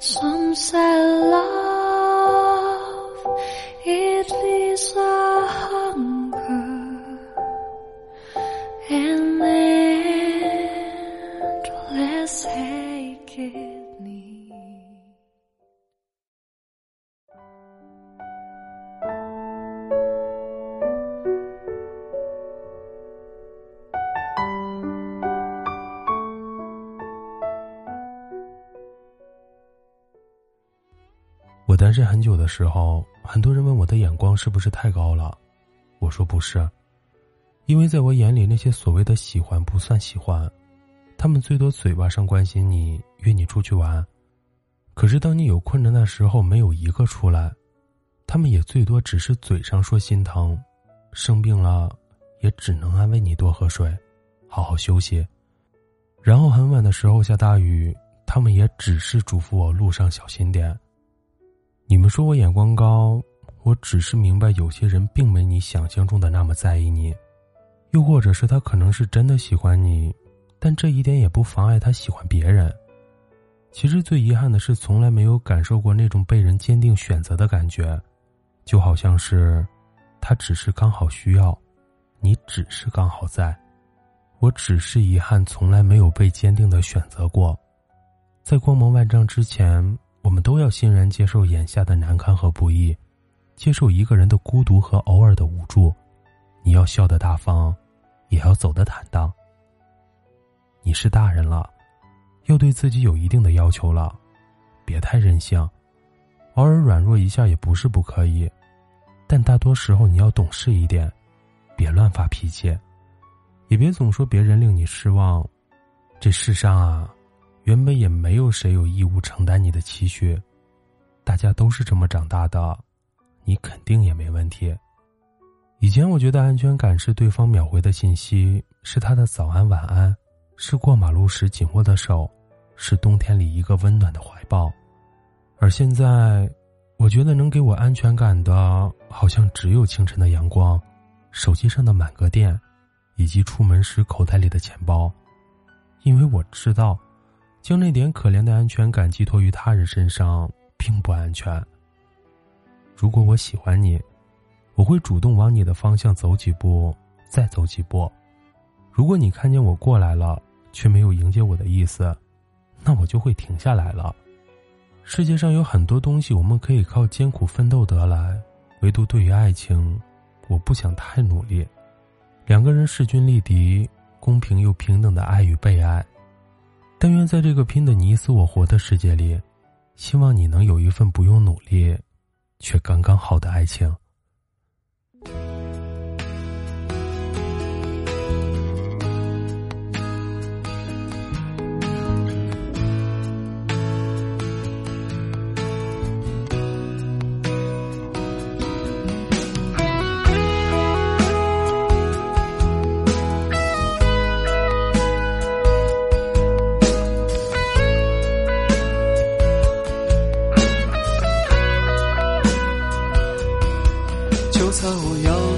Some say love, it 单身很久的时候，很多人问我的眼光是不是太高了，我说不是，因为在我眼里，那些所谓的喜欢不算喜欢，他们最多嘴巴上关心你，约你出去玩，可是当你有困难的时候，没有一个出来，他们也最多只是嘴上说心疼，生病了，也只能安慰你多喝水，好好休息，然后很晚的时候下大雨，他们也只是嘱咐我路上小心点。你们说我眼光高，我只是明白有些人并没你想象中的那么在意你，又或者是他可能是真的喜欢你，但这一点也不妨碍他喜欢别人。其实最遗憾的是，从来没有感受过那种被人坚定选择的感觉，就好像是，他只是刚好需要，你只是刚好在，我只是遗憾从来没有被坚定的选择过，在光芒万丈之前。我们都要欣然接受眼下的难堪和不易，接受一个人的孤独和偶尔的无助。你要笑得大方，也要走得坦荡。你是大人了，要对自己有一定的要求了，别太任性。偶尔软弱一下也不是不可以，但大多时候你要懂事一点，别乱发脾气，也别总说别人令你失望。这世上啊。原本也没有谁有义务承担你的期许，大家都是这么长大的，你肯定也没问题。以前我觉得安全感是对方秒回的信息，是他的早安晚安，是过马路时紧握的手，是冬天里一个温暖的怀抱。而现在，我觉得能给我安全感的，好像只有清晨的阳光，手机上的满格电，以及出门时口袋里的钱包，因为我知道。将那点可怜的安全感寄托于他人身上，并不安全。如果我喜欢你，我会主动往你的方向走几步，再走几步。如果你看见我过来了，却没有迎接我的意思，那我就会停下来了。世界上有很多东西我们可以靠艰苦奋斗得来，唯独对于爱情，我不想太努力。两个人势均力敌，公平又平等的爱与被爱。但愿在这个拼的你死我活的世界里，希望你能有一份不用努力，却刚刚好的爱情。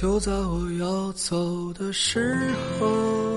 就在我要走的时候。